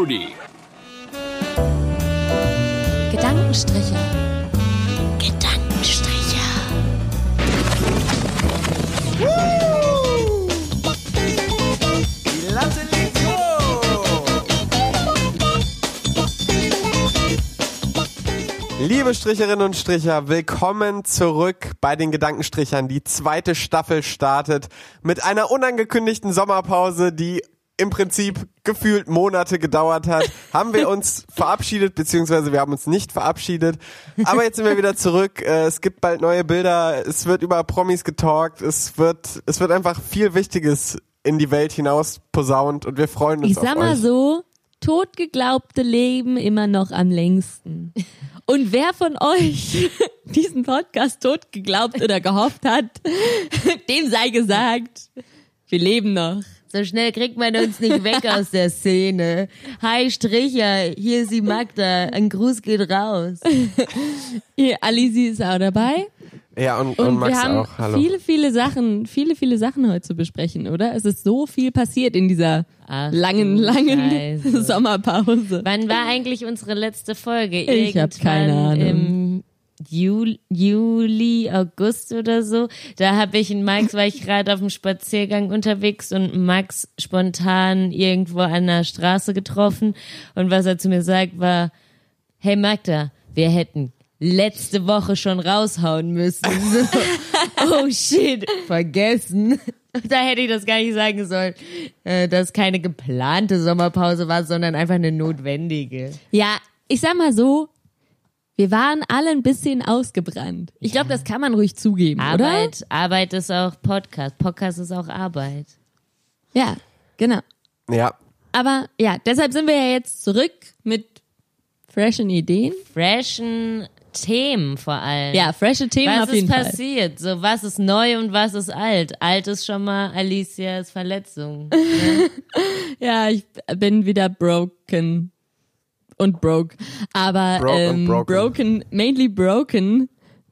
Brody. Gedankenstriche. Gedankenstriche. Die Latte liegt. Liebe Stricherinnen und Stricher, willkommen zurück bei den Gedankenstrichern. Die zweite Staffel startet mit einer unangekündigten Sommerpause, die im Prinzip gefühlt Monate gedauert hat, haben wir uns verabschiedet, beziehungsweise wir haben uns nicht verabschiedet. Aber jetzt sind wir wieder zurück. Äh, Es gibt bald neue Bilder. Es wird über Promis getalkt. Es wird, es wird einfach viel Wichtiges in die Welt hinaus posaunt und wir freuen uns Ich sag mal euch. so, totgeglaubte leben immer noch am längsten. Und wer von euch diesen Podcast tot geglaubt oder gehofft hat, dem sei gesagt, wir leben noch. So schnell kriegt man uns nicht weg aus der Szene. Hi Stricher, hier ist die Magda. Ein Gruß geht raus. Hier, Alisi ist auch dabei. Ja, und, und, Und Max wir haben auch. Hallo. viele, viele Sachen, viele, viele Sachen heute zu besprechen, oder? Es ist so viel passiert in dieser Ach langen, langen Scheiße. Sommerpause. Wann war eigentlich unsere letzte Folge? Ich hab keine Ahnung. Im Juli, Juli, August oder so. Da habe ich in Max, war ich gerade auf dem Spaziergang unterwegs und Max spontan irgendwo an der Straße getroffen. Und was er zu mir sagt, war, hey Magda, wir hätten letzte Woche schon raushauen müssen. Oh shit, vergessen. Da hätte ich das gar nicht sagen sollen, äh, dass keine geplante Sommerpause war, sondern einfach eine notwendige. Ja, ich sag mal so, wir waren alle ein bisschen ausgebrannt. Ich glaube, das kann man ruhig zugeben, oder? Arbeit, Arbeit ist auch Podcast. Podcast ist auch Arbeit. Ja, genau. Ja, Aber ja, deshalb sind wir ja jetzt zurück mit freshen Ideen. Freshen Themen vor allem. Ja, frische Themen Was auf jeden ist Fall. passiert? So, was ist neu und was ist alt? Alt ist schon mal Alicias Verletzung. Ja, ich bin wieder broken und broke. Aber Broke ähm, broken. broken, mainly broken,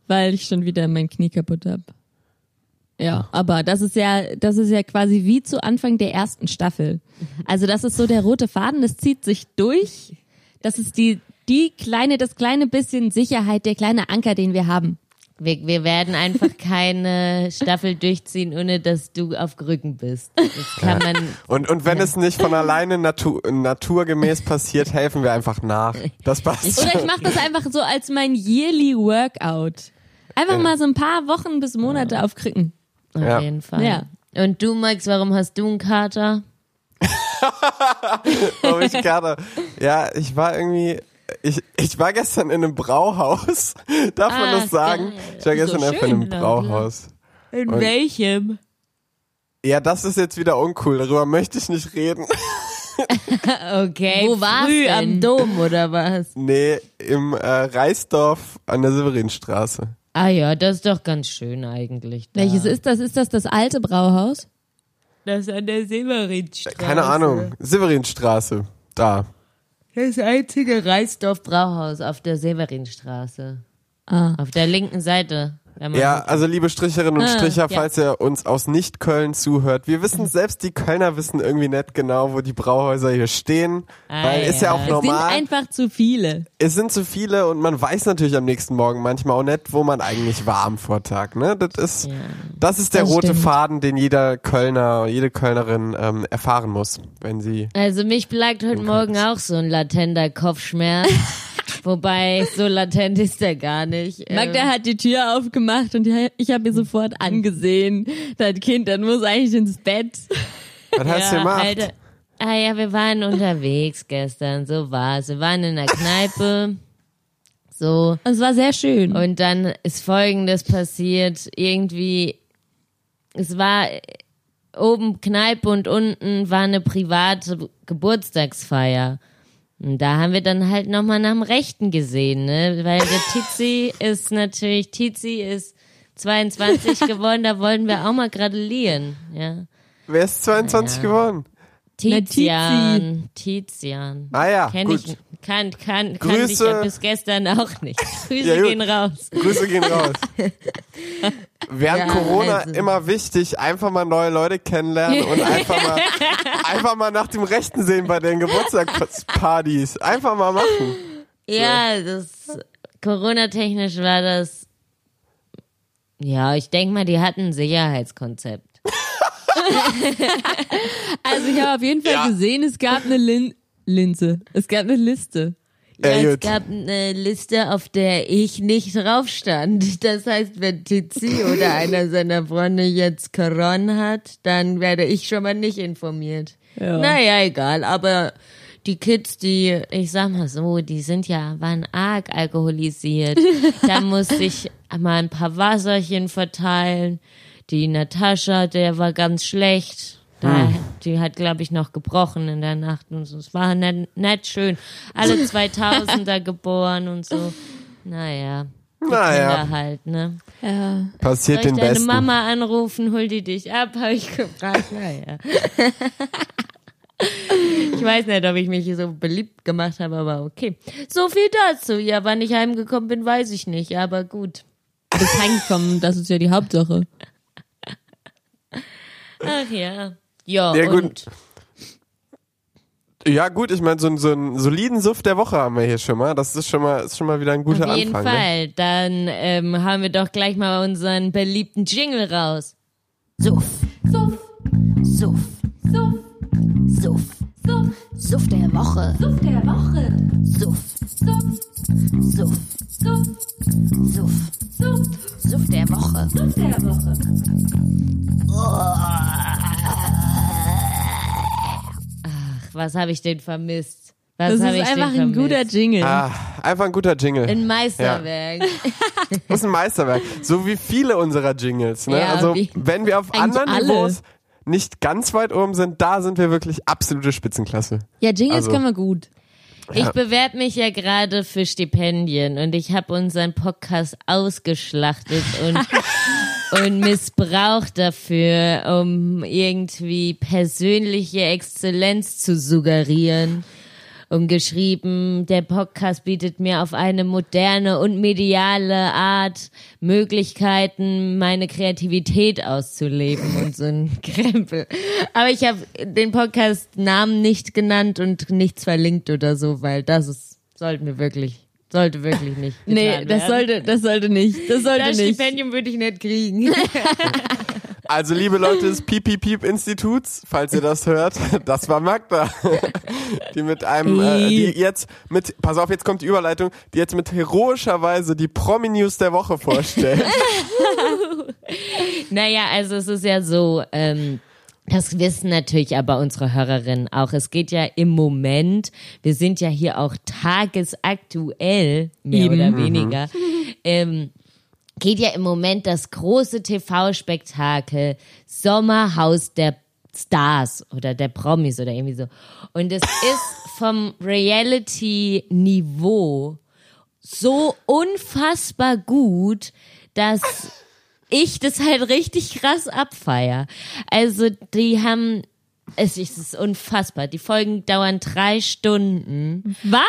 weil ich schon wieder mein Knie kaputt hab. Ja, aber das ist ja, das ist ja quasi wie zu Anfang der ersten Staffel. Also das ist so der rote Faden, das zieht sich durch. Das ist die, die kleine, das kleine bisschen Sicherheit, der kleine Anker, den wir haben. Wir, wir werden einfach keine Staffel durchziehen, ohne dass du auf Krücken bist. Das kann man. Und, und wenn es nicht von alleine natu naturgemäß passiert, helfen wir einfach nach. Das passt. Oder ich mache das einfach so als mein yearly Workout. Einfach mal so ein paar Wochen bis Monate auf Krücken. Auf Ja. jeden Fall. Ja. Und du, Max, warum hast du einen Kater? Oh, ich gerade, ja, ich war irgendwie, ich, ich war gestern in einem Brauhaus. Darf man Ah, das sagen? geil. Ich war gestern So einfach in einem schön, Brauhaus. In Und- welchem? Ja, das ist jetzt wieder uncool. Darüber möchte ich nicht reden. Okay. Wo war's Früh denn? am Dom oder was? Nee, im äh, Reisdorf an der Severinstraße. Ah ja, das ist doch ganz schön eigentlich. Da. Welches ist das? Ist das das alte Brauhaus? Das an der Severinstraße. Keine Ahnung. Severinstraße. Da. Das einzige Reisdorf Brauhaus auf der Severinstraße. Ah. Auf der linken Seite. Ja, also liebe Stricherinnen und Ah, Stricher, ja. falls ihr uns aus Nicht-Köln zuhört, wir wissen selbst, die Kölner wissen irgendwie nicht genau, wo die Brauhäuser hier stehen, Ah, weil ist ja ja. auch Es sind normal. einfach zu viele. Es sind zu viele und man weiß natürlich am nächsten Morgen manchmal auch nicht, wo man eigentlich war am Vortag. Ne? Das ist, Ja. das ist der Das rote stimmt. Faden, den jeder Kölner, jede Kölnerin ähm, erfahren muss, wenn sie. Also mich plagt heute Morgen auch so ein latenter Kopfschmerz. Wobei, so latent ist der gar nicht. Magda Ähm, hat die Tür aufgemacht und ich habe ihr sofort angesehen, das Kind, das muss eigentlich ins Bett. Was hast du ja, gemacht? Alter. Ah ja, wir waren unterwegs gestern, so war's. Wir waren in der Kneipe. So. Es war sehr schön. Und dann ist Folgendes passiert. Irgendwie, es war oben Kneipe und unten war eine private Geburtstagsfeier. Und da haben wir dann halt nochmal nach dem Rechten gesehen, ne? Weil der Tizi ist natürlich, Tizi ist 22 geworden, da wollten wir auch mal gratulieren, ja. Wer ist 22 Ja. geworden? Tizian. Tizian. Ah ja, Kenn gut. ich, kann, kann, kann ich Grüße. ja bis gestern auch nicht. Grüße Ja, gehen raus. Grüße gehen raus. Während Ja, Corona also. immer wichtig, einfach mal neue Leute kennenlernen und einfach mal, einfach mal nach dem Rechten sehen bei den Geburtstagspartys. Einfach mal machen. Ja, das Corona-technisch war das. Ja, ich denke mal, die hatten ein Sicherheitskonzept. Also ich habe auf jeden Fall Ja. gesehen, es gab eine Lin Linse. Es gab eine Liste. Ja, es gut. gab eine Liste, auf der ich nicht drauf stand. Das heißt, wenn Tizi oder einer seiner Freunde jetzt Corona hat, dann werde ich schon mal nicht informiert. Ja. Naja, egal, aber die Kids, die, ich sag mal so, die sind ja, waren arg alkoholisiert. da musste ich mal ein paar Wasserchen verteilen. Die Natascha, der war ganz schlecht. Da, Die hat, glaube ich, noch gebrochen in der Nacht und so. Es war nicht, nicht schön. Alle 2000er geboren und so. Naja. Die Naja. Kinder halt, ne? Ja. Passiert Soll ich den deine Besten. Mama anrufen, hol die dich ab, habe ich gefragt. Naja. Ich weiß nicht, ob ich mich so beliebt gemacht habe, aber okay. So viel dazu. Ja, wann ich heimgekommen bin, weiß ich nicht, aber gut. Bist heimgekommen, das ist ja die Hauptsache. Ach ja. Ja, Ja, gut. und Ja gut, ich meine, so, so einen soliden Suff der Woche haben wir hier schon mal. Das ist schon mal, ist schon mal wieder ein guter auf jeden Anfang. Ne? Fall. Dann ähm, haben wir doch gleich mal unseren beliebten Jingle raus. Suff. Suff, Suff. Suff, Suff. Suff, Suff der Woche. Suff der Woche. Suff. Suff, Suff. Suff, Suff. Suff, Suff der Woche. Suff der Woche. Ach, was habe ich denn vermisst? Was Das ist einfach ein guter Jingle. Ah, einfach ein guter Jingle. Ein Meisterwerk. Das ist ein Meisterwerk. So wie viele unserer Jingles. Ne? Ja, also wenn wir auf anderen alle. Niveaus nicht ganz weit oben sind, da sind wir wirklich absolute Spitzenklasse. Ja, Jingles Also- können wir gut. Ich bewerbe mich ja gerade für Stipendien und ich habe unseren Podcast ausgeschlachtet und, und missbraucht dafür, um irgendwie persönliche Exzellenz zu suggerieren. Und geschrieben, der Podcast bietet mir auf eine moderne und mediale Art Möglichkeiten, meine Kreativität auszuleben und so ein Krempel. Aber ich habe den Podcast-Namen nicht genannt und nichts verlinkt oder so, weil das ist, sollten wir wirklich, sollte wirklich nicht. Nee, das werden. sollte, das sollte nicht. Das sollte Das nicht. Stipendium würde ich nicht kriegen. Also liebe Leute des Piep Piep Piep Instituts, falls ihr das hört, das war Magda, die mit einem, äh, die jetzt mit, pass auf, jetzt kommt die Überleitung, die jetzt mit heroischer Weise die Promi-News der Woche vorstellt. Naja, also es ist ja so, ähm, das wissen natürlich aber unsere Hörerinnen auch. Es geht ja im Moment, wir sind ja hier auch tagesaktuell, mehr Eben. oder weniger, ähm, geht ja im Moment das große TV-Spektakel Sommerhaus der Stars oder der Promis oder irgendwie so. Und es ist vom Reality-Niveau so unfassbar gut, dass ich das halt richtig krass abfeier. Also die haben, es ist unfassbar. Die Folgen dauern drei Stunden. Was?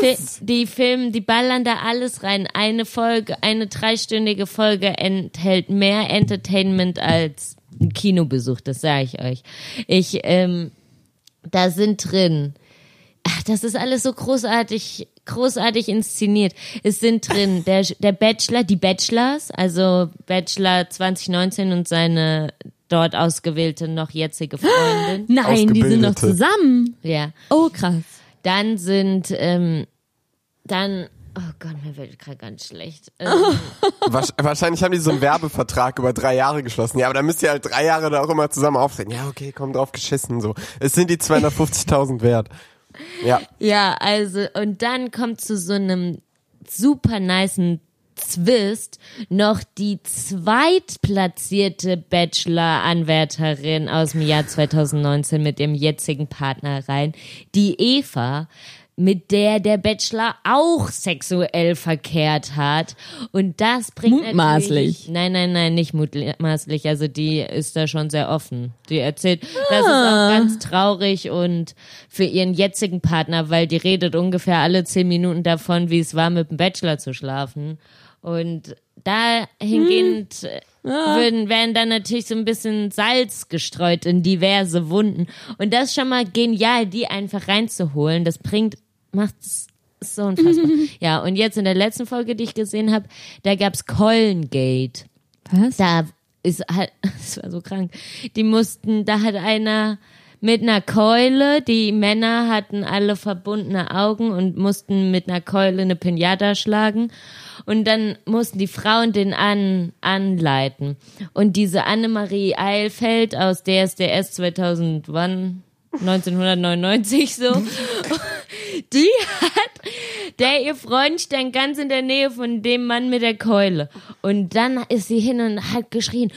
Die, Fi die filmen, die ballern da alles rein. Eine Folge, eine dreistündige Folge enthält mehr Entertainment als ein Kinobesuch, das sage ich euch. Ich, ähm, da sind drin. Ach, das ist alles so großartig, großartig inszeniert. Es sind drin der, der Bachelor, die Bachelors, also Bachelor 2019 und seine dort ausgewählte noch jetzige Freundin. Nein, die sind noch zusammen. Ja. Oh, krass. Dann sind, ähm, dann, oh Gott, mir wird gerade ganz schlecht. Ähm, Wahrscheinlich haben die so einen Werbevertrag über drei Jahre geschlossen. Ja, aber dann müsst ihr halt drei Jahre da auch immer zusammen auftreten. Ja, okay, komm drauf geschissen, so. Es sind die 250.000 wert. Ja. Ja, also, und dann kommt zu so einem super nicen Twist noch die zweitplatzierte Bachelor-Anwärterin aus dem Jahr 2019 mit dem jetzigen Partner rein, die Eva. Mit der der Bachelor auch sexuell verkehrt hat. Und das bringt Mutmaßlich. Nein, nein, nein, nicht mutmaßlich. Also die ist da schon sehr offen. Die erzählt, das ist Ah. auch ganz traurig und für ihren jetzigen Partner, weil die redet ungefähr alle zehn Minuten davon, wie es war, mit dem Bachelor zu schlafen. Und dahingehend Hm. äh, würden, werden dann natürlich so ein bisschen Salz gestreut in diverse Wunden. Und das ist schon mal genial, die einfach reinzuholen. Das bringt, macht es so unfassbar. ja, und jetzt in der letzten Folge, die ich gesehen habe, da gab's Keulengate. Was? Da ist halt, das war so krank. Die mussten, da hat einer mit einer Keule, die Männer hatten alle verbundene Augen und mussten mit einer Keule eine Pinata schlagen. Und dann mussten die Frauen den an, anleiten. Und diese Annemarie Eilfeld aus DSDS 2000, wann? 1999 so. Die hat, der ihr Freund stand ganz in der Nähe von dem Mann mit der Keule. Und dann ist sie hin und hat geschrien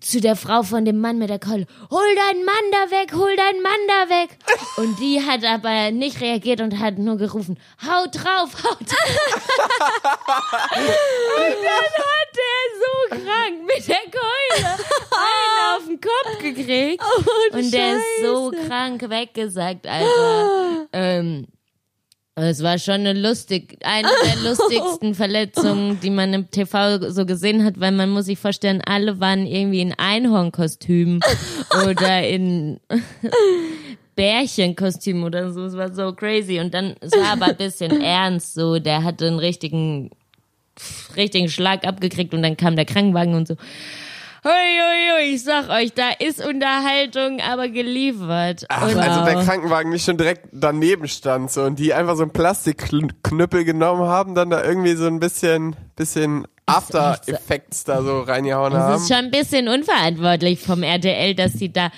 zu der Frau von dem Mann mit der Keule, hol deinen Mann da weg, hol deinen Mann da weg. Und die hat aber nicht reagiert und hat nur gerufen, haut drauf, haut drauf. und dann hat der so krank mit der Keule einen auf den Kopf gekriegt. und der ist so krank weggesagt, Alter. ähm, es war schon eine lustig, eine der lustigsten Verletzungen, die man im TV so gesehen hat, weil man muss sich vorstellen, alle waren irgendwie in Einhornkostümen oder in Bärchenkostümen oder so. Es war so crazy. Und dann, es war aber ein bisschen ernst so. Der hatte einen richtigen, richtigen Schlag abgekriegt und dann kam der Krankenwagen und so. Hui, ich sag euch, da ist Unterhaltung aber geliefert. Ach, und also der Krankenwagen nicht schon direkt daneben stand so und die einfach so einen Plastikknüppel genommen haben, dann da irgendwie so ein bisschen, bisschen After Effects da so reingehauen haben. ist schon ein bisschen unverantwortlich vom RTL, dass sie da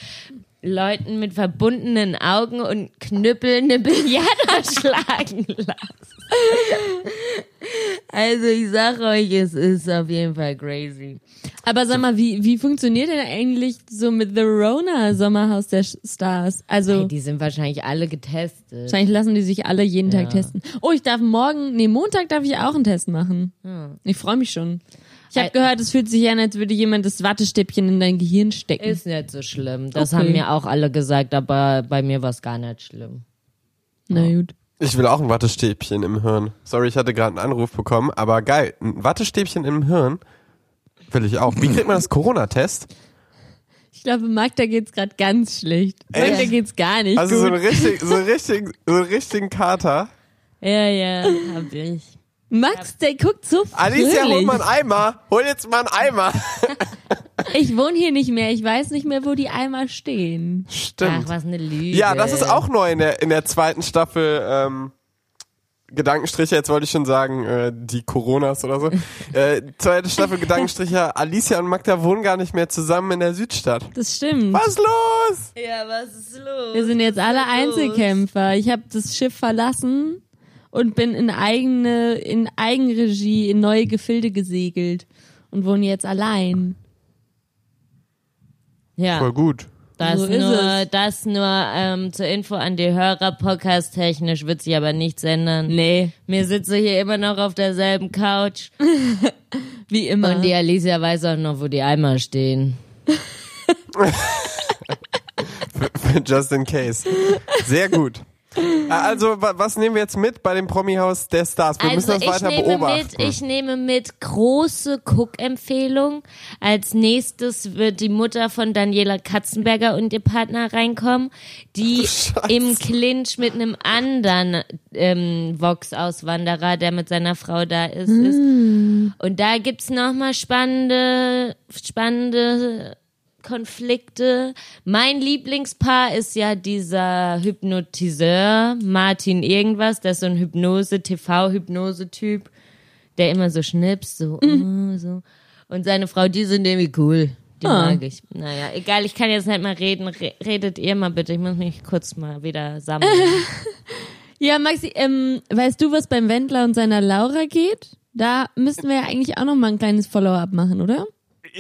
Leuten mit verbundenen Augen und Knüppeln eine Billard schlagen lassen. Also ich sag euch, es ist auf jeden Fall crazy. Aber sag mal, wie, wie funktioniert denn eigentlich so mit The Rona Sommerhaus der Stars? Also, Hey, die sind wahrscheinlich alle getestet. wahrscheinlich lassen die sich alle jeden Tag testen. Oh, ich darf morgen, nee, Montag darf ich auch einen Test machen. Ich freue mich schon. Ich habe Äh, gehört, es fühlt sich an, als würde jemand das Wattestäbchen in dein Gehirn stecken. Ist nicht so schlimm. Das Okay. haben mir auch alle gesagt, aber bei mir war es gar nicht schlimm. Na gut. Ich will auch ein Wattestäbchen im Hirn. Sorry, ich hatte gerade einen Anruf bekommen, aber geil. Ein Wattestäbchen im Hirn will ich auch. Wie kriegt man das Corona-Test? Ich glaube, Magda geht's gerade ganz schlecht. Echt? Magda geht's gar nicht Also so gut. einen richtig, so richtig, so einen richtigen Kater. Ja, ja, hab ich. Max, der guckt so Alicia, hol fröhlich. mal einen Eimer. Hol jetzt mal einen Eimer. Ich wohne hier nicht mehr. Ich weiß nicht mehr, wo die Eimer stehen. Stimmt. Ach, was eine Lüge. Ja, das ist auch neu in der, in der zweiten Staffel. Ähm, Gedankenstriche, jetzt wollte ich schon sagen, äh, die Coronas oder so. äh, zweite Staffel Gedankenstriche, Alicia und Magda wohnen gar nicht mehr zusammen in der Südstadt. Das stimmt. Was ist los? Ja, was ist los? Wir sind jetzt alle los? Einzelkämpfer. Ich habe das Schiff verlassen und bin in eigene, in Eigenregie in neue Gefilde gesegelt und wohne jetzt allein. Ja. Voll gut. Das So ist nur, es. das nur ähm, zur Info an die Hörer. Podcast technisch wird sich aber nichts ändern. Nee, Mir sitze hier immer noch auf derselben Couch wie immer. und die Alicia weiß auch noch, wo die Eimer stehen. Just in case. Sehr gut. Äh, Also, wa- was nehmen wir jetzt mit bei dem Promi-Haus der Stars? Wir müssen das Also ich weiter nehme beobachten. mit, ich nehme mit große Cook-Empfehlung. Als nächstes wird die Mutter von Daniela Katzenberger und ihr Partner reinkommen, die Scheiße. im Clinch mit einem anderen ähm, Vox-Auswanderer, der mit seiner Frau da ist, ist. Und da gibt's noch mal spannende, spannende Konflikte. Mein Lieblingspaar ist ja dieser Hypnotiseur, Martin irgendwas, der ist so ein Hypnose, TV-Hypnose-Typ, der immer so schnipst, so, oh, so. Und seine Frau, die sind irgendwie cool. Die Ah. mag ich. Naja, egal, ich kann jetzt nicht mal reden. Re redet ihr mal bitte. Ich muss mich kurz mal wieder sammeln. Ja, Maxi, ähm, weißt du, was beim Wendler und seiner Laura geht? Da müssten wir ja eigentlich auch noch mal ein kleines Follow-up machen, oder?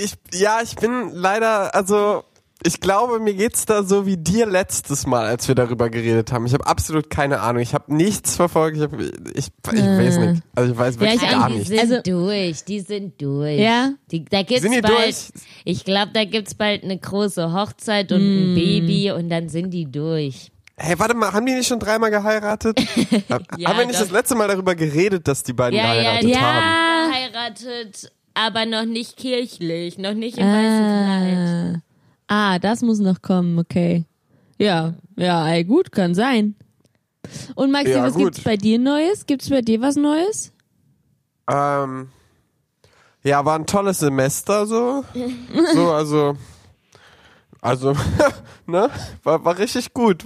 Ich, ja, ich bin leider, also, Ich glaube, mir geht's da so wie dir letztes Mal, als wir darüber geredet haben. Ich habe absolut keine Ahnung. Ich habe nichts verfolgt. Ich, hab, ich, ich weiß nicht. Also ich weiß wirklich ich gar auch die sind Also- durch, die sind durch. Ja? Die, da gibt's Sind die bald, durch? ich glaube, da gibt's bald eine große Hochzeit und Mm. ein Baby und dann sind die durch. Hey, warte mal, haben die nicht schon dreimal geheiratet? Hab- Ja, haben wir nicht doch. das letzte Mal darüber geredet, dass die beiden Ja, ja, geheiratet ja. haben? Geheiratet, aber noch nicht kirchlich, noch nicht im weißen Kleid. Ah. ah, das muss noch kommen, okay. Ja, ja, ey, gut, kann sein. Und Maxi, Ja, was gut. gibt's bei dir Neues? Gibt's bei dir was Neues? Ähm, ja, war ein tolles Semester so. so, also. Also, ne? War, war richtig gut.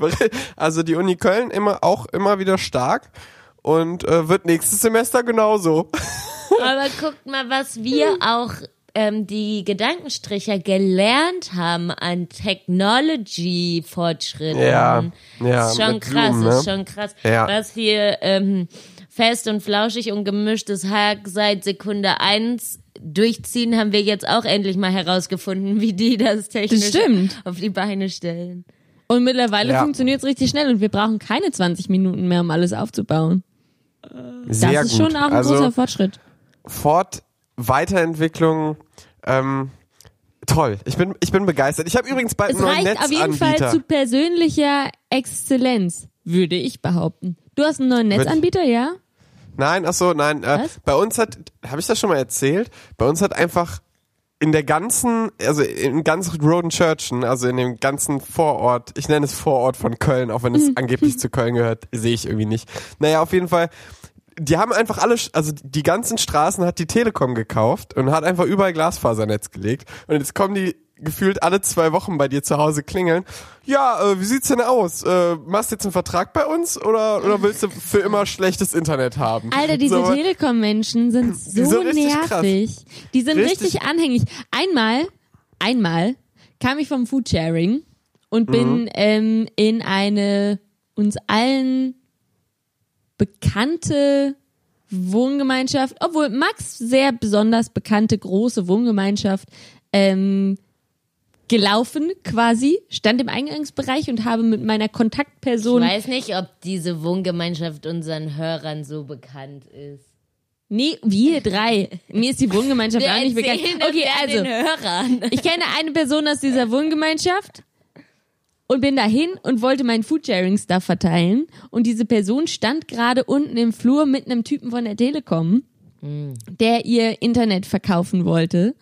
Also die Uni Köln immer auch immer wieder stark und äh, wird nächstes Semester genauso. Aber guckt mal, was wir auch ähm, die Gedankenstricher gelernt haben an Technology-Fortschritten. Ja, ja, Ist schon krass, Zoom, ist ne? schon krass. Ja. Was wir ähm, fest und flauschig und gemischtes Hack seit Sekunde eins durchziehen, haben wir jetzt auch endlich mal herausgefunden, wie die das technisch stimmt. auf die Beine stellen. Und mittlerweile Ja. funktioniert's richtig schnell und wir brauchen keine 20 Minuten mehr, um alles aufzubauen. Sehr das ist gut. schon auch ein also, großer Fortschritt. Fort, Weiterentwicklung, ähm, toll. Ich bin, ich bin begeistert. Ich habe übrigens bald Es einen neuen reicht auf jeden Fall Netzanbieter. zu persönlicher Exzellenz, würde ich behaupten. Du hast einen neuen Netzanbieter, ja? Nein, ach so, nein. Äh, bei uns hat, habe ich das schon mal erzählt? Bei uns hat einfach in der ganzen, also in ganz Rodenchurchen, also in dem ganzen Vorort, ich nenne es Vorort von Köln, auch wenn es angeblich zu Köln gehört, sehe ich irgendwie nicht. Naja, auf jeden Fall, die haben einfach alle, also die ganzen Straßen hat die Telekom gekauft und hat einfach überall Glasfasernetz gelegt. Und jetzt kommen die gefühlt alle zwei Wochen bei dir zu Hause klingeln. Ja, äh, wie sieht's denn aus? Äh, machst du jetzt einen Vertrag bei uns oder, oder willst du für immer schlechtes Internet haben? Alter, diese So, Telekom-Menschen sind so richtig nervig. Die sind richtig. Richtig. anhängig. Einmal, einmal kam ich vom Foodsharing und Mhm. bin ähm, in eine uns allen bekannte Wohngemeinschaft, obwohl Max sehr besonders bekannte große Wohngemeinschaft ähm, gelaufen quasi, stand im Eingangsbereich und habe mit meiner Ich Kontaktperson weiß nicht, ob diese Wohngemeinschaft unseren Hörern so bekannt ist. Nee, wir drei. Mir ist die Wohngemeinschaft auch nicht bekannt. Okay, also, den Hörern. ich kenne eine Person aus dieser Wohngemeinschaft und bin dahin und wollte meinen Foodsharing-Stuff verteilen. Und diese Person stand gerade unten im Flur mit einem Typen von der Telekom, der ihr Internet verkaufen wollte.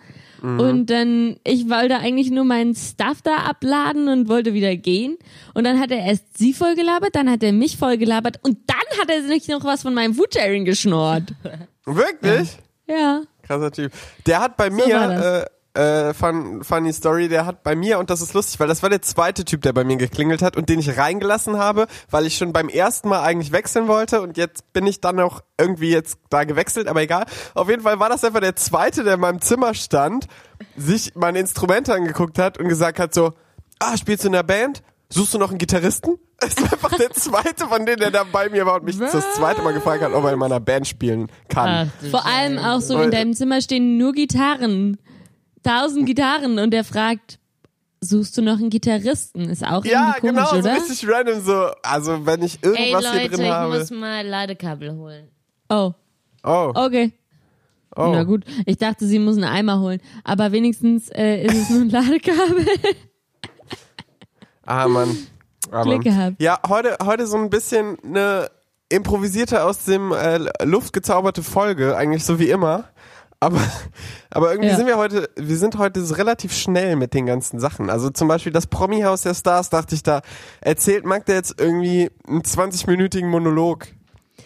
Und dann, ich wollte eigentlich nur meinen Stuff da abladen und wollte wieder gehen. Und dann hat er erst sie vollgelabert, dann hat er mich vollgelabert und dann hat er sich noch was von meinem Foodsharing geschnort. Wirklich? Ja. Krasser Typ. Der hat bei So mir, war das. Äh, fun, funny Story, der hat bei mir, und das ist lustig, weil das war der zweite Typ, der bei mir geklingelt hat und den ich reingelassen habe, weil ich schon beim ersten Mal eigentlich wechseln wollte und jetzt bin ich dann auch irgendwie jetzt da gewechselt, aber egal. Auf jeden Fall war das einfach der zweite, der in meinem Zimmer stand, sich meine Instrumente angeguckt hat und gesagt hat so, ah, spielst du in der Band? Suchst du noch einen Gitarristen? Das ist einfach der zweite von denen, der da bei mir war und mich das zweite Mal gefragt hat, ob er in meiner Band spielen kann. Ach, Vor allem auch so in deinem Zimmer stehen nur Gitarren. Tausend Gitarren und der fragt, suchst du noch einen Gitarristen? Ist auch Ja, irgendwie komisch, genau, so oder? richtig random so. Also wenn ich Ey irgendwas hier Leute, drin ich habe. muss mal Ladekabel holen. Oh, Oh, okay. oh. Na gut, ich dachte, sie muss einen Eimer holen. Aber wenigstens äh, ist es nur ein Ladekabel. Ah, Mann. Ah, Glück Mann. gehabt. Ja, heute, heute so ein bisschen eine improvisierte aus dem äh, Luft gezauberte Folge, eigentlich so wie immer. Aber, aber irgendwie Ja. sind wir heute, wir sind heute so relativ schnell mit den ganzen Sachen. Also zum Beispiel das Promi-Haus der Stars, dachte ich, da erzählt Magda jetzt irgendwie einen 20-minütigen Monolog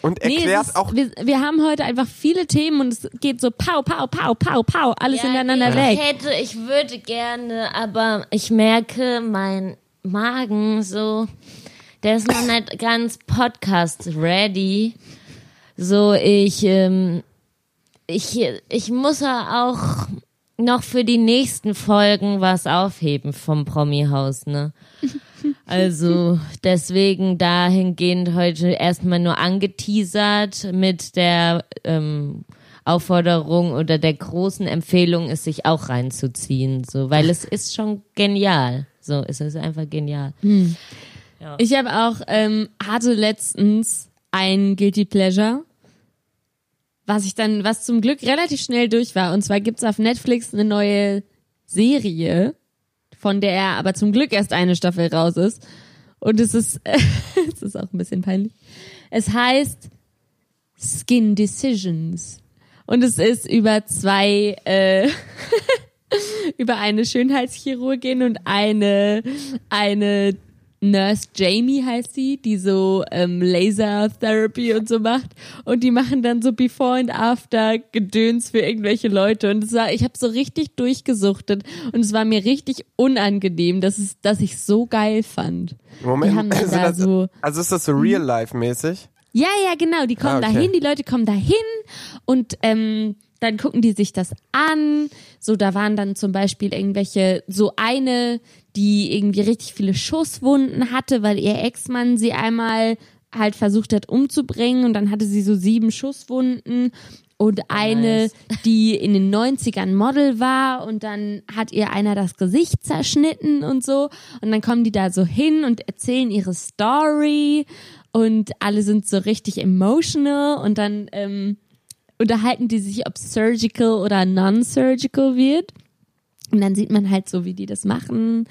und Nee, erklärt es ist, auch wir, wir haben heute einfach viele Themen und es geht so pau, pau, pau, pau, pau, alles Ja, hintereinander ich weg. hätte, ich würde gerne, aber ich merke, mein Magen so, der ist noch nicht ganz Podcast ready. So, ich, ähm, ich, ich muss ja auch noch für die nächsten Folgen was aufheben vom Promi-Haus, ne? Also deswegen dahingehend heute erstmal nur angeteasert mit der ähm, Aufforderung oder der großen Empfehlung, es sich auch reinzuziehen, so, weil es ist schon genial. So, es ist einfach genial. Ich habe auch, ähm, hatte letztens ein Guilty Pleasure, was ich dann, was zum Glück relativ schnell durch war. Und zwar gibt's auf Netflix eine neue Serie, von der aber zum Glück erst eine Staffel raus ist. Und es ist, es ist auch ein bisschen peinlich. Es heißt Skin Decisions. Und es ist über zwei, äh, über eine Schönheitschirurgin und eine, eine Nurse Jamie heißt sie, die so ähm, Laser Therapy und so macht und die machen dann so Before and After Gedöns für irgendwelche Leute und es war, ich habe so richtig durchgesuchtet und es war mir richtig unangenehm, dass es, dass ich so geil fand. Moment, also, da das, so also ist das so real-life-mäßig? ja, ja, genau. Die kommen Ah, okay. dahin, die Leute kommen dahin und ähm, dann gucken die sich das an. So, da waren dann zum Beispiel irgendwelche, so eine, die irgendwie richtig viele Schusswunden hatte, weil ihr Ex-Mann sie einmal halt versucht hat umzubringen und dann hatte sie so sieben Schusswunden. Und eine, Nice. die in den 90ern Model war und dann hat ihr einer das Gesicht zerschnitten und so. Und dann kommen die da so hin und erzählen ihre Story und alle sind so richtig emotional und dann ähm, unterhalten die sich, ob surgical oder non-surgical wird. Und dann sieht man halt so, wie die das machen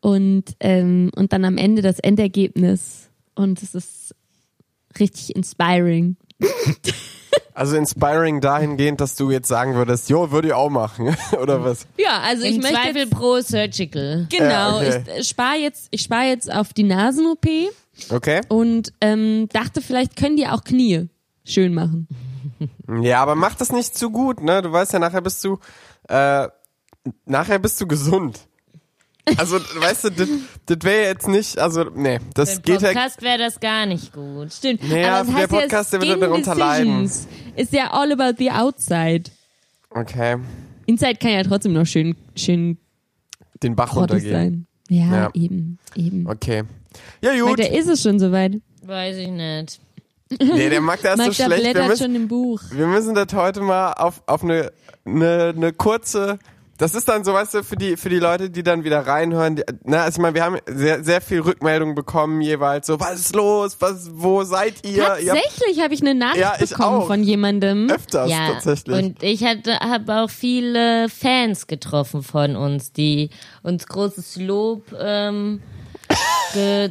und, ähm, und dann am Ende das Endergebnis. Und es ist richtig inspiring. Also inspiring dahingehend, dass du jetzt sagen würdest, jo, würde ich auch machen, oder was? Ja, also ich Im möchte Zweifel jetzt, pro Surgical. genau, Ja, okay. ich spare jetzt, ich spare jetzt auf die Nasen-OP Okay? und ähm, dachte, vielleicht können die auch Knie schön machen. Ja, aber mach das nicht zu gut, ne? Du weißt ja, nachher bist du, äh, nachher bist du gesund. Also, weißt du, das wäre jetzt nicht, also, nee, das geht ja, Podcast wäre das gar nicht gut. Stimmt. Naja, Aber der heißt Podcast, ja, der wird Skin darunter leiden. Ist ja all about the outside. okay, Inside kann ja trotzdem noch schön, schön den Bach runtergehen. sein. Ja, Ja. eben, eben. Okay. Ja, gut. da ist es schon soweit. Weiß ich nicht. Nee, der mag das so schlecht. Wir blättert müssen, schon im Buch. wir müssen das heute mal auf, auf eine, eine, eine kurze, das ist dann so, weißt du, für die, für die Leute, die dann wieder reinhören, die, na, also ich meine, wir haben sehr, sehr viel Rückmeldung bekommen jeweils, so, was ist los, was, wo seid ihr? Tatsächlich habe ich eine Nachricht Ja, ich bekommen auch. von jemandem. öfters ja, tatsächlich. und ich hatte habe auch viele Fans getroffen von uns, die uns großes Lob ähm,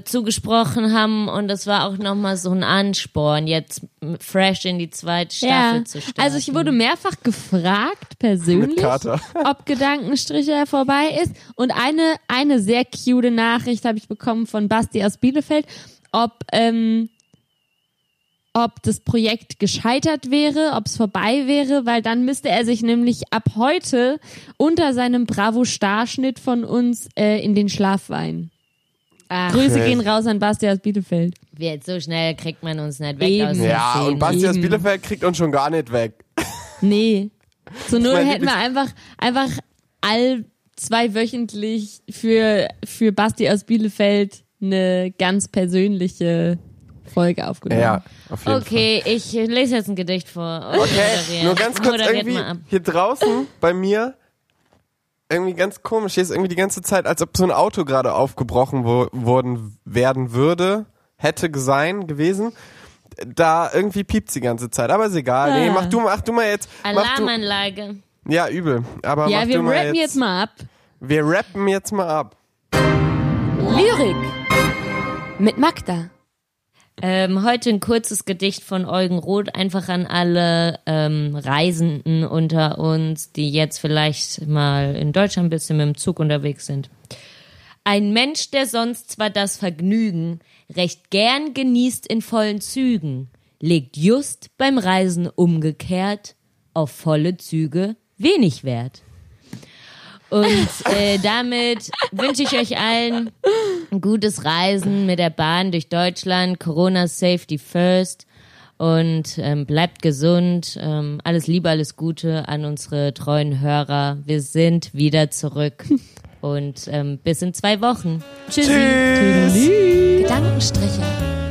zugesprochen haben und das war auch nochmal so ein Ansporn, jetzt fresh in die zweite Staffel Ja, zu starten. also ich wurde mehrfach gefragt, persönlich, ob Gedankenstricher vorbei ist. Und eine, eine sehr cute Nachricht habe ich bekommen von Basti aus Bielefeld, ob, ähm, ob das Projekt gescheitert wäre, ob es vorbei wäre, weil dann müsste er sich nämlich ab heute unter seinem Bravo-Starschnitt von uns äh, in den Schlaf weinen. Ach, Grüße Okay. gehen raus an Basti aus Bielefeld. wird so schnell kriegt man uns nicht weg Eben. aus Ja, Szene. und Basti aus Eben. Bielefeld kriegt uns schon gar nicht weg. Nee. Zur Null mein hätten wir einfach, einfach all zwei wöchentlich für, für Basti aus Bielefeld eine ganz persönliche Folge aufgenommen. Ja, auf jeden Fall. Okay, ich lese jetzt ein Gedicht vor. Okay, nur ganz kurz Moderiert irgendwie mal ab. hier draußen bei mir irgendwie ganz komisch. Hier ist irgendwie die ganze Zeit, als ob so ein Auto gerade aufgebrochen wo, worden werden würde, hätte sein gewesen. Da irgendwie piept die ganze Zeit, aber ist egal. Nee, Ah. mach du, mach du mal jetzt. Mach du, Alarmanlage. ja, übel. Aber Ja, mach wir du mal rappen jetzt. jetzt mal ab. Wir rappen jetzt mal ab. Lyrik. Mit Magda. Ähm, heute ein kurzes Gedicht von Eugen Roth, einfach an alle ähm, Reisenden unter uns, die jetzt vielleicht mal in Deutschland ein bisschen mit dem Zug unterwegs sind. Ein Mensch, der sonst zwar das Vergnügen recht gern genießt in vollen Zügen, legt just beim Reisen umgekehrt auf volle Züge wenig Wert. Und äh, damit wünsche ich euch allen ein gutes Reisen mit der Bahn durch Deutschland. Corona Safety First. Und ähm, bleibt gesund. Ähm, alles Liebe, alles Gute an unsere treuen Hörer. Wir sind wieder zurück. Und ähm, bis in zwei Wochen. Tschüssi. Tschüss. Tschüss.